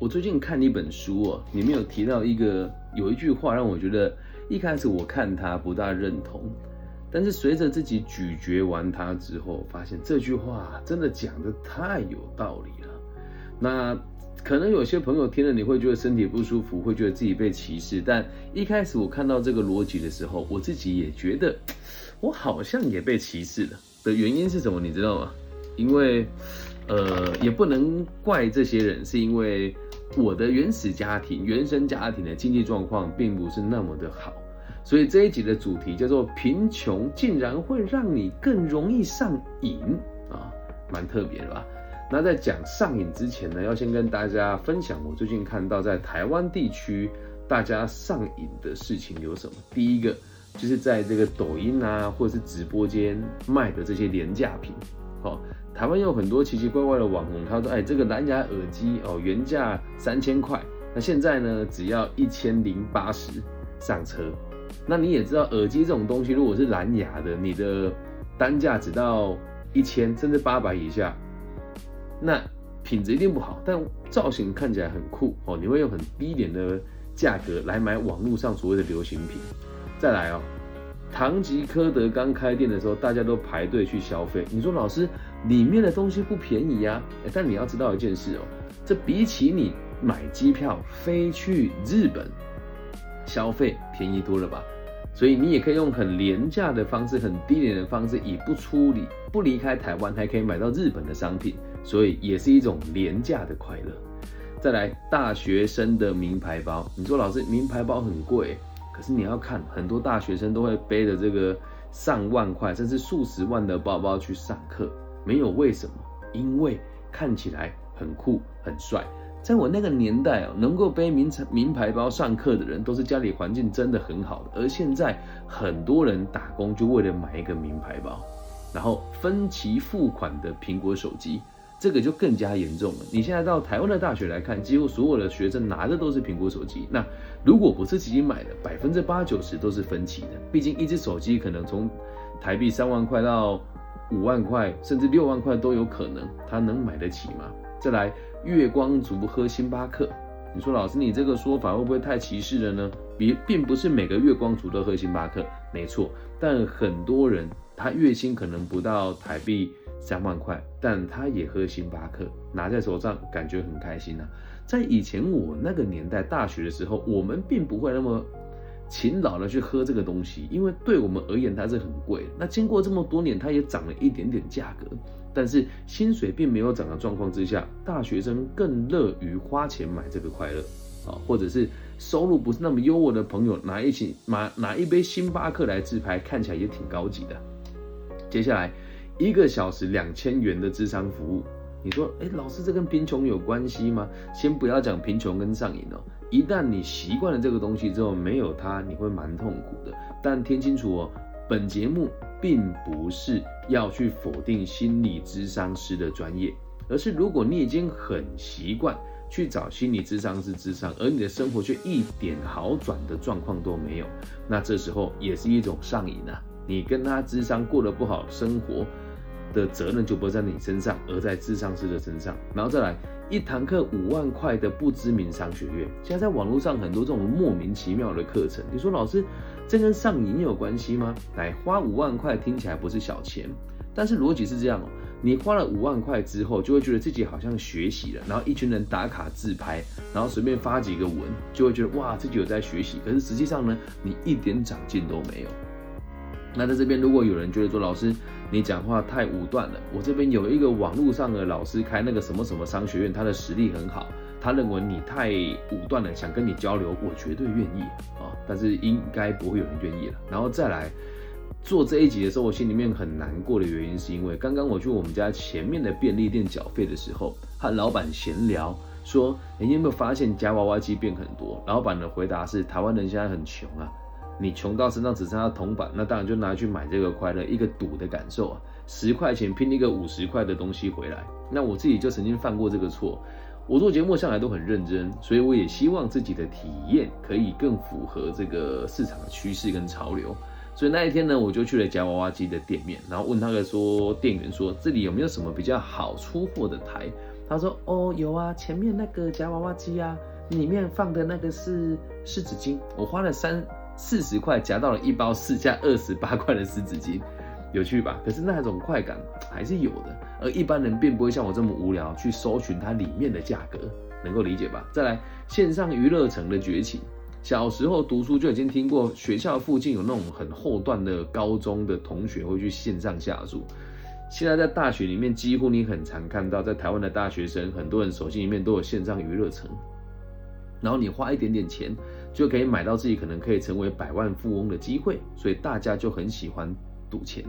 我最近看一本书哦，里面有提到一个有一句话，让我觉得一开始我看它不大认同，但是随着自己咀嚼完它之后，发现这句话真的讲的太有道理了。那可能有些朋友听了你会觉得身体不舒服，会觉得自己被歧视，但一开始我看到这个逻辑的时候，我自己也觉得我好像也被歧视了。的原因是什么？你知道吗？因为。呃，也不能怪这些人，是因为我的原始家庭、原生家庭的经济状况并不是那么的好，所以这一集的主题叫做“贫穷竟然会让你更容易上瘾”啊，蛮特别的吧？那在讲上瘾之前呢，要先跟大家分享我最近看到在台湾地区大家上瘾的事情有什么。第一个就是在这个抖音啊，或者是直播间卖的这些廉价品，哦。台湾有很多奇奇怪怪的网红，他说：“哎，这个蓝牙耳机哦，原价三千块，那现在呢，只要一千零八十上车。那你也知道，耳机这种东西，如果是蓝牙的，你的单价只到一千甚至八百以下，那品质一定不好，但造型看起来很酷哦。你会用很低廉的价格来买网络上所谓的流行品。再来哦。”唐吉诃德刚开店的时候，大家都排队去消费。你说老师，里面的东西不便宜呀？但你要知道一件事哦，这比起你买机票飞去日本消费便宜多了吧？所以你也可以用很廉价的方式、很低廉的方式，以不出离不离开台湾，还可以买到日本的商品，所以也是一种廉价的快乐。再来，大学生的名牌包，你说老师，名牌包很贵。可是你要看，很多大学生都会背着这个上万块甚至数十万的包包去上课，没有为什么？因为看起来很酷很帅。在我那个年代哦，能够背名牌名牌包上课的人，都是家里环境真的很好的。而现在很多人打工就为了买一个名牌包，然后分期付款的苹果手机。这个就更加严重了。你现在到台湾的大学来看，几乎所有的学生拿的都是苹果手机。那如果不是自己买的，百分之八九十都是分期的。毕竟一只手机可能从台币三万块到五万块，甚至六万块都有可能，他能买得起吗？再来，月光族喝星巴克，你说老师，你这个说法会不会太歧视了呢？别，并不是每个月光族都喝星巴克，没错，但很多人他月薪可能不到台币。三万块，但他也喝星巴克，拿在手上感觉很开心呐。在以前我那个年代，大学的时候，我们并不会那么勤劳的去喝这个东西，因为对我们而言它是很贵。那经过这么多年，它也涨了一点点价格，但是薪水并没有涨的状况之下，大学生更乐于花钱买这个快乐啊，或者是收入不是那么优渥的朋友拿一起拿拿一杯星巴克来自拍，看起来也挺高级的。接下来。一个小时两千元的智商服务，你说，哎，老师，这跟贫穷有关系吗？先不要讲贫穷跟上瘾哦，一旦你习惯了这个东西之后，没有它你会蛮痛苦的。但听清楚哦，本节目并不是要去否定心理智商师的专业，而是如果你已经很习惯去找心理智商师智商，而你的生活却一点好转的状况都没有，那这时候也是一种上瘾啊。你跟他智商过得不好，生活。的责任就不在你身上，而在智商师的身上。然后再来一堂课五万块的不知名商学院，现在在网络上很多这种莫名其妙的课程。你说老师，这跟上瘾有关系吗？来花五万块听起来不是小钱，但是逻辑是这样哦。你花了五万块之后，就会觉得自己好像学习了，然后一群人打卡自拍，然后随便发几个文，就会觉得哇自己有在学习。可是实际上呢，你一点长进都没有。那在这边，如果有人觉得说老师。你讲话太武断了。我这边有一个网络上的老师开那个什么什么商学院，他的实力很好。他认为你太武断了，想跟你交流，我绝对愿意啊。但是应该不会有人愿意了。然后再来做这一集的时候，我心里面很难过的原因，是因为刚刚我去我们家前面的便利店缴费的时候，和老板闲聊说：“你有没有发现夹娃娃机变很多？”老板的回答是：“台湾人现在很穷啊。”你穷到身上只剩下铜板，那当然就拿去买这个快乐，一个赌的感受啊！十块钱拼一个五十块的东西回来，那我自己就曾经犯过这个错。我做节目向来都很认真，所以我也希望自己的体验可以更符合这个市场的趋势跟潮流。所以那一天呢，我就去了夹娃娃机的店面，然后问他个说店员说这里有没有什么比较好出货的台？他说哦有啊，前面那个夹娃娃机啊，里面放的那个是湿纸巾，我花了三四十块夹到了一包四加二十八块的湿纸巾，有趣吧？可是那种快感还是有的，而一般人并不会像我这么无聊去搜寻它里面的价格，能够理解吧？再来，线上娱乐城的崛起。小时候读书就已经听过，学校附近有那种很后段的高中的同学会去线上下注。现在在大学里面，几乎你很常看到，在台湾的大学生，很多人手机里面都有线上娱乐城。然后你花一点点钱，就可以买到自己可能可以成为百万富翁的机会。所以大家就很喜欢赌钱。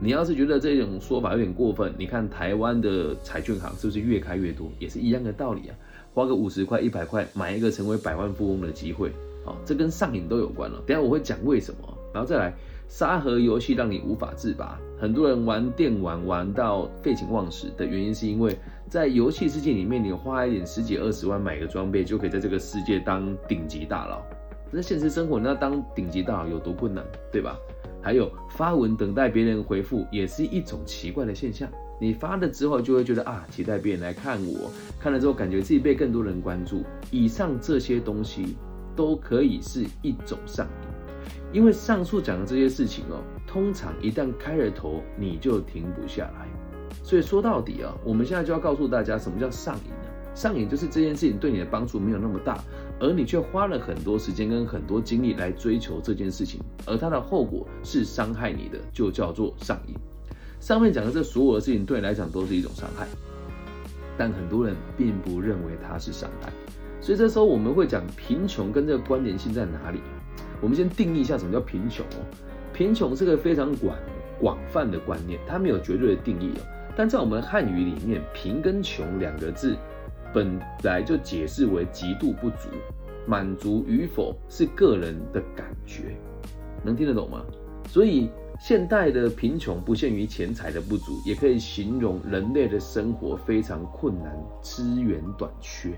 你要是觉得这种说法有点过分，你看台湾的彩券行是不是越开越多，也是一样的道理啊？花个五十块、一百块买一个成为百万富翁的机会。啊，这跟上瘾都有关了。等下我会讲为什么，然后再来沙盒游戏让你无法自拔。很多人玩电玩玩到废寝忘食的原因，是因为在游戏世界里面，你花一点十几二十万买个装备，就可以在这个世界当顶级大佬。那现实生活那当顶级大佬有多困难，对吧？还有发文等待别人回复，也是一种奇怪的现象。你发了之后，就会觉得啊，期待别人来看我，看了之后感觉自己被更多人关注。以上这些东西。都可以是一种上瘾，因为上述讲的这些事情哦，通常一旦开了头，你就停不下来。所以说到底啊，我们现在就要告诉大家，什么叫上瘾呢？上瘾就是这件事情对你的帮助没有那么大，而你却花了很多时间跟很多精力来追求这件事情，而它的后果是伤害你的，就叫做上瘾。上面讲的这所有的事情对你来讲都是一种伤害，但很多人并不认为它是伤害。所以这时候我们会讲贫穷跟这个关联性在哪里？我们先定义一下什么叫贫穷哦。贫穷是个非常广广泛的观念，它没有绝对的定义哦。但在我们汉语里面，贫跟穷两个字本来就解释为极度不足，满足与否是个人的感觉，能听得懂吗？所以现代的贫穷不限于钱财的不足，也可以形容人类的生活非常困难，资源短缺。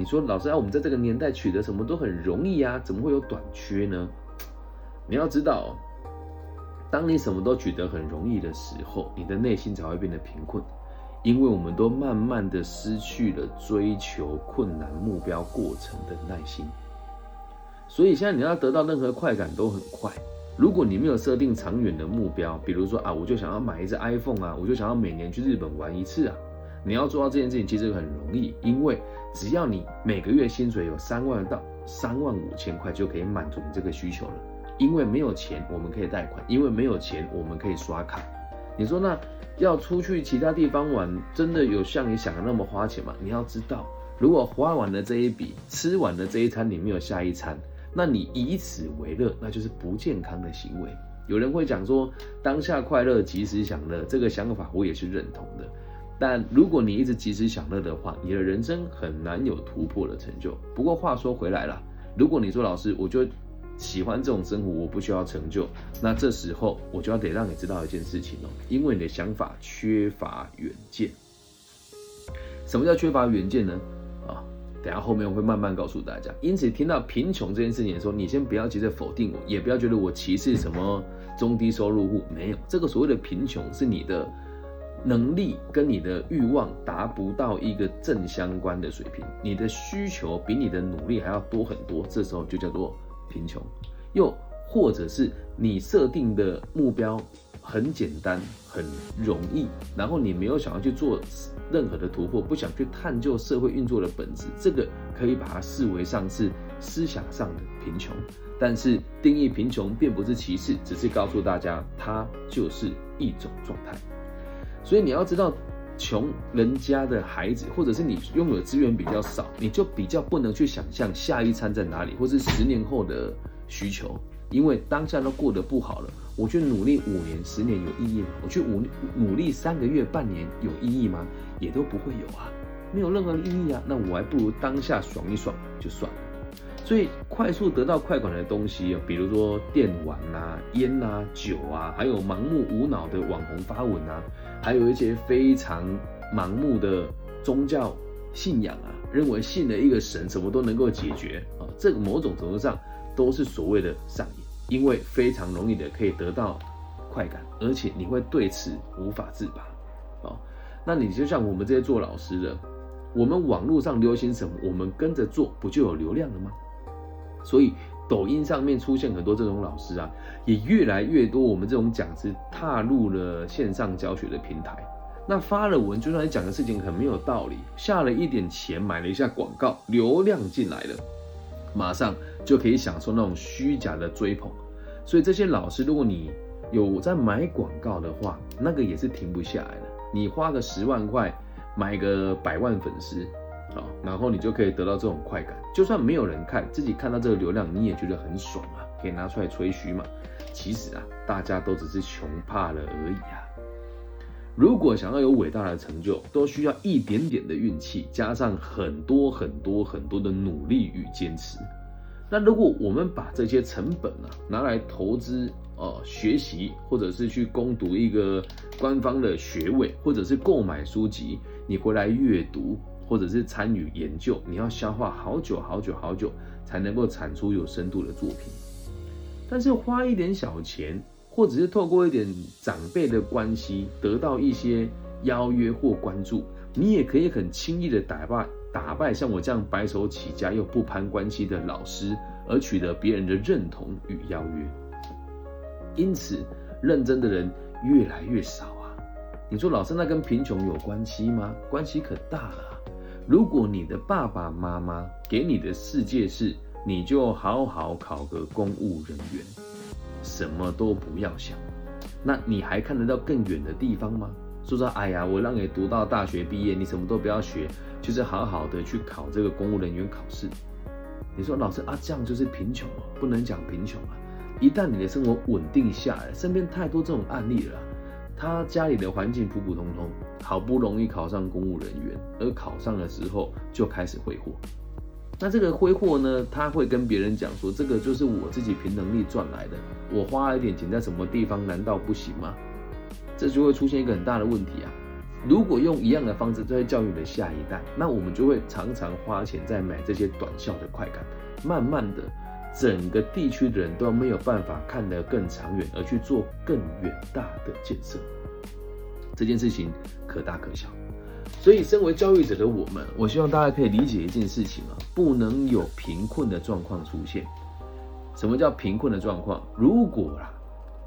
你说老师啊，我们在这个年代取得什么都很容易啊，怎么会有短缺呢？你要知道，当你什么都取得很容易的时候，你的内心才会变得贫困，因为我们都慢慢的失去了追求困难目标过程的耐心。所以现在你要得到任何快感都很快。如果你没有设定长远的目标，比如说啊，我就想要买一只 iPhone 啊，我就想要每年去日本玩一次啊。你要做到这件事情其实很容易，因为只要你每个月薪水有三万到三万五千块，就可以满足你这个需求了。因为没有钱，我们可以贷款；因为没有钱，我们可以刷卡。你说那要出去其他地方玩，真的有像你想的那么花钱吗？你要知道，如果花完了这一笔，吃完了这一餐，你没有下一餐，那你以此为乐，那就是不健康的行为。有人会讲说，当下快乐，及时享乐，这个想法我也是认同的。但如果你一直及时享乐的话，你的人生很难有突破的成就。不过话说回来了，如果你说老师，我就喜欢这种生活，我不需要成就，那这时候我就要得让你知道一件事情哦，因为你的想法缺乏远见。什么叫缺乏远见呢？啊，等下后面我会慢慢告诉大家。因此，听到贫穷这件事情的时候，你先不要急着否定我，也不要觉得我歧视什么中低收入户，没有，这个所谓的贫穷是你的。能力跟你的欲望达不到一个正相关的水平，你的需求比你的努力还要多很多，这时候就叫做贫穷。又或者是你设定的目标很简单、很容易，然后你没有想要去做任何的突破，不想去探究社会运作的本质，这个可以把它视为上是思想上的贫穷。但是定义贫穷并不是歧视，只是告诉大家它就是一种状态。所以你要知道，穷人家的孩子，或者是你拥有资源比较少，你就比较不能去想象下一餐在哪里，或是十年后的需求，因为当下都过得不好了。我去努力五年、十年有意义吗？我去努努力三个月、半年有意义吗？也都不会有啊，没有任何意义啊。那我还不如当下爽一爽就算了。所以快速得到快感的东西比如说电玩啊、烟啊、酒啊，还有盲目无脑的网红发文啊，还有一些非常盲目的宗教信仰啊，认为信了一个神什么都能够解决啊，这个某种程度上都是所谓的上瘾，因为非常容易的可以得到快感，而且你会对此无法自拔啊。那你就像我们这些做老师的。我们网络上流行什么，我们跟着做，不就有流量了吗？所以抖音上面出现很多这种老师啊，也越来越多我们这种讲师踏入了线上教学的平台。那发了文，就算你讲的事情很没有道理，下了一点钱买了一下广告，流量进来了，马上就可以享受那种虚假的追捧。所以这些老师，如果你有在买广告的话，那个也是停不下来的。你花个十万块买个百万粉丝，然后你就可以得到这种快感。就算没有人看，自己看到这个流量，你也觉得很爽啊，可以拿出来吹嘘嘛。其实啊，大家都只是穷怕了而已啊。如果想要有伟大的成就，都需要一点点的运气，加上很多很多很多的努力与坚持。那如果我们把这些成本啊拿来投资，呃，学习或者是去攻读一个官方的学位，或者是购买书籍，你回来阅读，或者是参与研究，你要消化好久好久好久，才能够产出有深度的作品。但是花一点小钱。或者是透过一点长辈的关系得到一些邀约或关注，你也可以很轻易的打败打败像我这样白手起家又不攀关系的老师，而取得别人的认同与邀约。因此，认真的人越来越少啊！你说老师那跟贫穷有关系吗？关系可大了。如果你的爸爸妈妈给你的世界是，你就好好考个公务人员。什么都不要想，那你还看得到更远的地方吗？说说，哎呀，我让你读到大学毕业，你什么都不要学，就是好好的去考这个公务人员考试。你说老师啊，这样就是贫穷哦，不能讲贫穷啊。一旦你的生活稳定下来，身边太多这种案例了，他家里的环境普普通通，好不容易考上公务人员，而考上的时候就开始挥霍。那这个挥霍呢？他会跟别人讲说，这个就是我自己凭能力赚来的，我花了一点钱在什么地方，难道不行吗？这就会出现一个很大的问题啊！如果用一样的方式在教育你的下一代，那我们就会常常花钱在买这些短效的快感，慢慢的，整个地区的人都没有办法看得更长远，而去做更远大的建设。这件事情可大可小。所以，身为教育者的我们，我希望大家可以理解一件事情啊，不能有贫困的状况出现。什么叫贫困的状况？如果啦，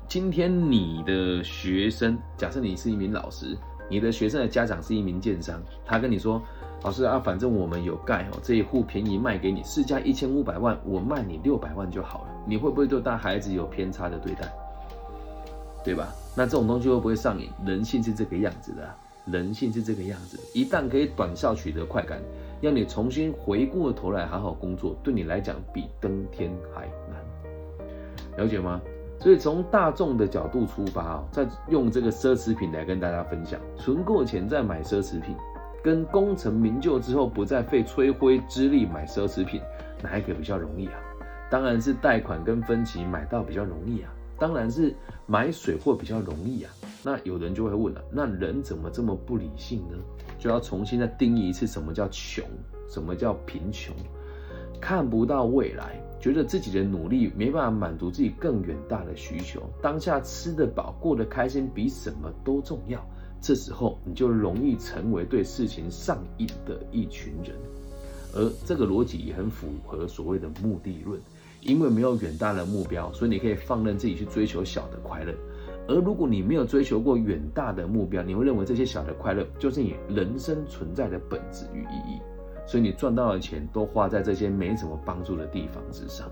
今天你的学生，假设你是一名老师，你的学生的家长是一名建商，他跟你说，老师啊，反正我们有盖哦，这一户便宜卖给你，市价一千五百万，我卖你六百万就好了。你会不会对大孩子有偏差的对待？对吧？那这种东西会不会上瘾？人性是这个样子的。人性是这个样子，一旦可以短效取得快感，要你重新回过头来好好工作，对你来讲比登天还难，了解吗？所以从大众的角度出发啊，再用这个奢侈品来跟大家分享，存够钱再买奢侈品，跟功成名就之后不再费吹灰之力买奢侈品，哪一个比较容易啊？当然是贷款跟分期买到比较容易啊，当然是买水货比较容易啊。那有人就会问了，那人怎么这么不理性呢？就要重新再定义一次什么叫穷，什么叫贫穷？看不到未来，觉得自己的努力没办法满足自己更远大的需求，当下吃得饱、过得开心比什么都重要。这时候你就容易成为对事情上瘾的一群人，而这个逻辑也很符合所谓的目的论，因为没有远大的目标，所以你可以放任自己去追求小的快乐。而如果你没有追求过远大的目标，你会认为这些小的快乐就是你人生存在的本质与意义，所以你赚到的钱都花在这些没什么帮助的地方之上。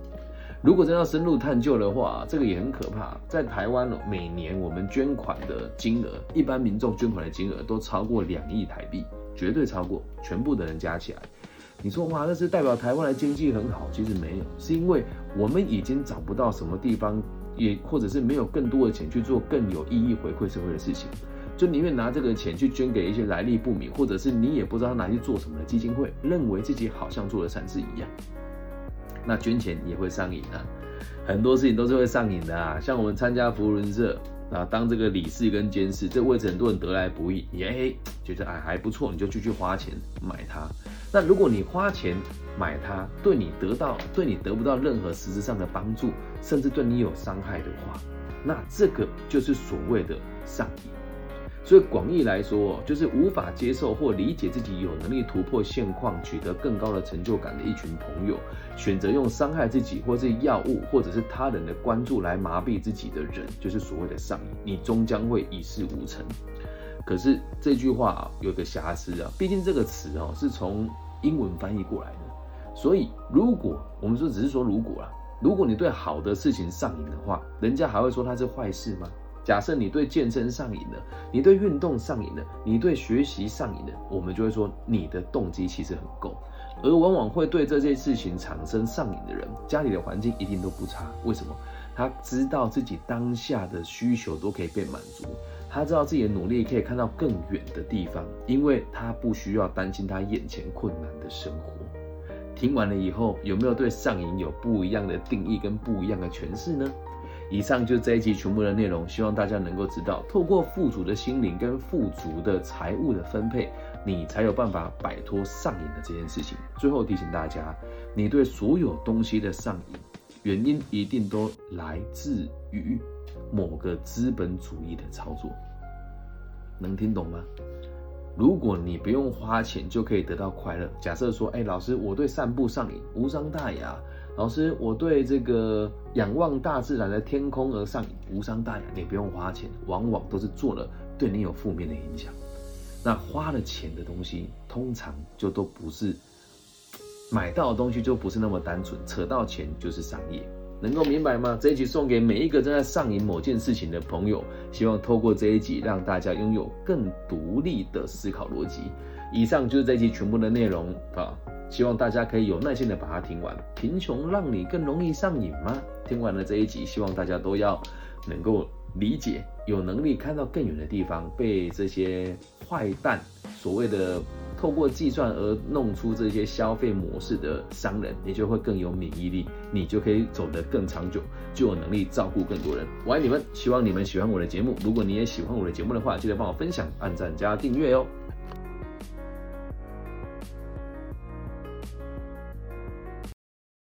如果真要深入探究的话，这个也很可怕。在台湾，每年我们捐款的金额，一般民众捐款的金额都超过两亿台币，绝对超过全部的人加起来。你说哇，那是代表台湾的经济很好？其实没有，是因为我们已经找不到什么地方。也或者是没有更多的钱去做更有意义回馈社会的事情，就宁愿拿这个钱去捐给一些来历不明，或者是你也不知道拿去做什么的基金会，认为自己好像做了善事一样。那捐钱也会上瘾啊，很多事情都是会上瘾的啊。像我们参加福伦社啊，当这个理事跟监事，这位置很多人得来不易，你哎，觉得哎还不错，你就继续花钱买它。那如果你花钱买它，对你得到对你得不到任何实质上的帮助，甚至对你有伤害的话，那这个就是所谓的上瘾。所以广义来说，就是无法接受或理解自己有能力突破现况、取得更高的成就感的一群朋友，选择用伤害自己，或是药物，或者是他人的关注来麻痹自己的人，就是所谓的上瘾，你终将会一事无成。可是这句话啊有个瑕疵啊，毕竟这个词哦是从英文翻译过来的，所以如果我们说只是说如果啊，如果你对好的事情上瘾的话，人家还会说它是坏事吗？假设你对健身上瘾了，你对运动上瘾了，你对学习上瘾了，我们就会说你的动机其实很够。而往往会对这件事情产生上瘾的人，家里的环境一定都不差。为什么？他知道自己当下的需求都可以被满足，他知道自己的努力可以看到更远的地方，因为他不需要担心他眼前困难的生活。听完了以后，有没有对上瘾有不一样的定义跟不一样的诠释呢？以上就是这一集全部的内容，希望大家能够知道，透过富足的心灵跟富足的财务的分配，你才有办法摆脱上瘾的这件事情。最后提醒大家，你对所有东西的上瘾，原因一定都来自于某个资本主义的操作，能听懂吗？如果你不用花钱就可以得到快乐，假设说，哎，老师，我对散步上瘾，无伤大雅。老师，我对这个仰望大自然的天空而上，无伤大雅，你不用花钱，往往都是做了对你有负面的影响。那花了钱的东西，通常就都不是买到的东西，就不是那么单纯，扯到钱就是商业，能够明白吗？这一集送给每一个正在上瘾某件事情的朋友，希望透过这一集让大家拥有更独立的思考逻辑。以上就是这一集全部的内容啊。希望大家可以有耐心的把它听完。贫穷让你更容易上瘾吗？听完了这一集，希望大家都要能够理解，有能力看到更远的地方。被这些坏蛋所谓的透过计算而弄出这些消费模式的商人，你就会更有免疫力，你就可以走得更长久，就有能力照顾更多人。我爱你们，希望你们喜欢我的节目。如果你也喜欢我的节目的话，记得帮我分享、按赞加订阅哦。